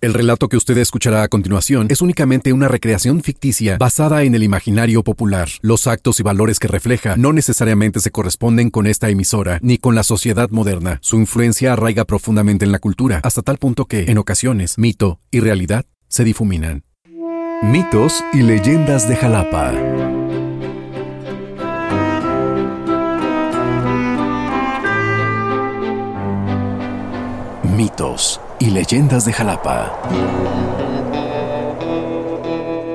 El relato que usted escuchará a continuación es únicamente una recreación ficticia basada en el imaginario popular. Los actos y valores que refleja no necesariamente se corresponden con esta emisora ni con la sociedad moderna. Su influencia arraiga profundamente en la cultura, hasta tal punto que, en ocasiones, mito y realidad se difuminan. Mitos y leyendas de Jalapa. Mitos y leyendas de Jalapa.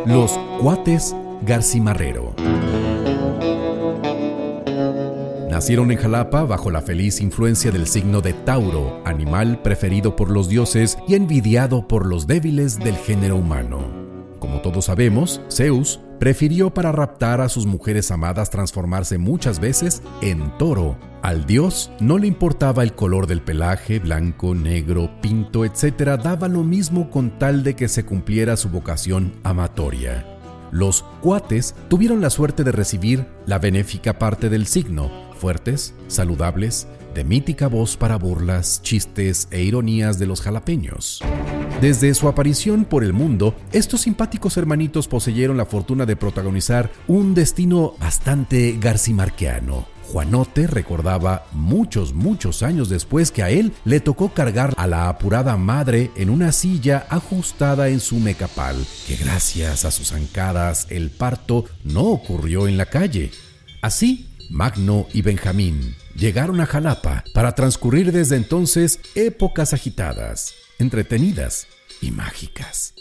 Los cuates Garcimarrero. Nacieron en Jalapa bajo la feliz influencia del signo de Tauro, animal preferido por los dioses y envidiado por los débiles del género humano. Como todos sabemos, Zeus prefirió para raptar a sus mujeres amadas transformarse muchas veces en toro. Al dios no le importaba el color del pelaje, blanco, negro, pinto, etc. Daba lo mismo con tal de que se cumpliera su vocación amatoria. Los cuates tuvieron la suerte de recibir la benéfica parte del signo, fuertes, saludables, de mítica voz para burlas, chistes e ironías de los jalapeños. Desde su aparición por el mundo, estos simpáticos hermanitos poseyeron la fortuna de protagonizar un destino bastante garcimarqueano. Juanote recordaba muchos, muchos años después que a él le tocó cargar a la apurada madre en una silla ajustada en su mecapal, que gracias a sus zancadas el parto no ocurrió en la calle. Así, Magno y Benjamín llegaron a Jalapa para transcurrir desde entonces épocas agitadas, entretenidas y mágicas.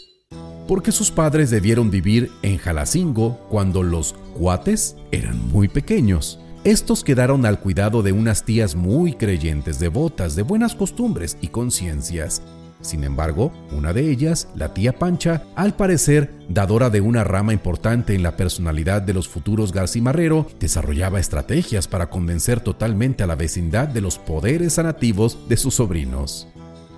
Porque sus padres debieron vivir en Jalacingo cuando los cuates eran muy pequeños. Estos quedaron al cuidado de unas tías muy creyentes, devotas, de buenas costumbres y conciencias. Sin embargo, una de ellas, la tía Pancha, al parecer dadora de una rama importante en la personalidad de los futuros Garcimarrero, desarrollaba estrategias para convencer totalmente a la vecindad de los poderes sanativos de sus sobrinos.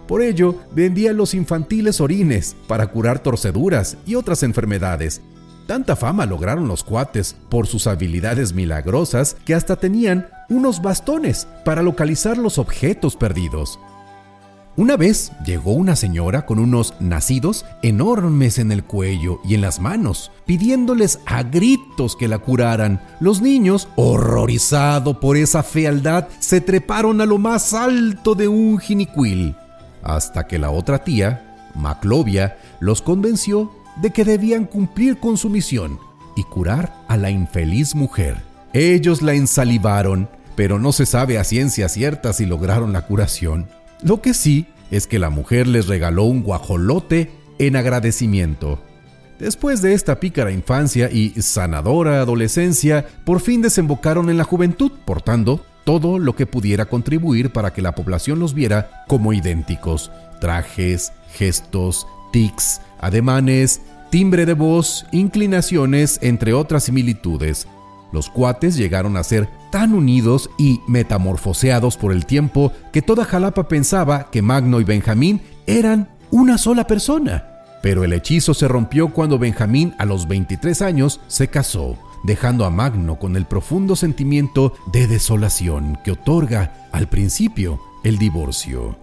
Por ello, vendía los infantiles orines para curar torceduras y otras enfermedades, Tanta fama lograron los cuates por sus habilidades milagrosas que hasta tenían unos bastones para localizar los objetos perdidos. Una vez llegó una señora con unos nacidos enormes en el cuello y en las manos, pidiéndoles a gritos que la curaran. Los niños, horrorizados por esa fealdad, se treparon a lo más alto de un jinicuil, hasta que la otra tía, Maclovia, los convenció de que debían cumplir con su misión y curar a la infeliz mujer. Ellos la ensalivaron, pero no se sabe a ciencia cierta si lograron la curación. Lo que sí es que la mujer les regaló un guajolote en agradecimiento. Después de esta pícara infancia y sanadora adolescencia, por fin desembocaron en la juventud, portando todo lo que pudiera contribuir para que la población los viera como idénticos. Trajes, gestos, tics, ademanes, timbre de voz, inclinaciones, entre otras similitudes. Los cuates llegaron a ser tan unidos y metamorfoseados por el tiempo que toda Jalapa pensaba que Magno y Benjamín eran una sola persona. Pero el hechizo se rompió cuando Benjamín a los 23 años se casó, dejando a Magno con el profundo sentimiento de desolación que otorga al principio el divorcio.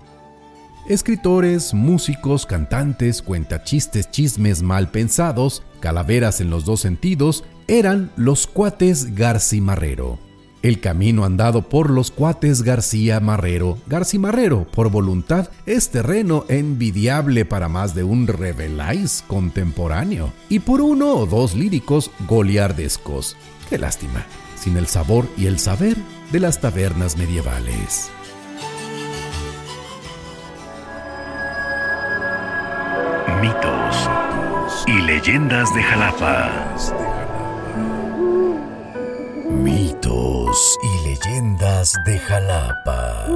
Escritores, músicos, cantantes, cuentachistes, chismes mal pensados, calaveras en los dos sentidos, eran los cuates Garcimarrero. El camino andado por los cuates García Marrero, Garcimarrero, por voluntad, es terreno envidiable para más de un reveláis contemporáneo y por uno o dos líricos goliardescos. Qué lástima, sin el sabor y el saber de las tabernas medievales. Mitos y leyendas de Jalapa. Y leyendas de Jalapa.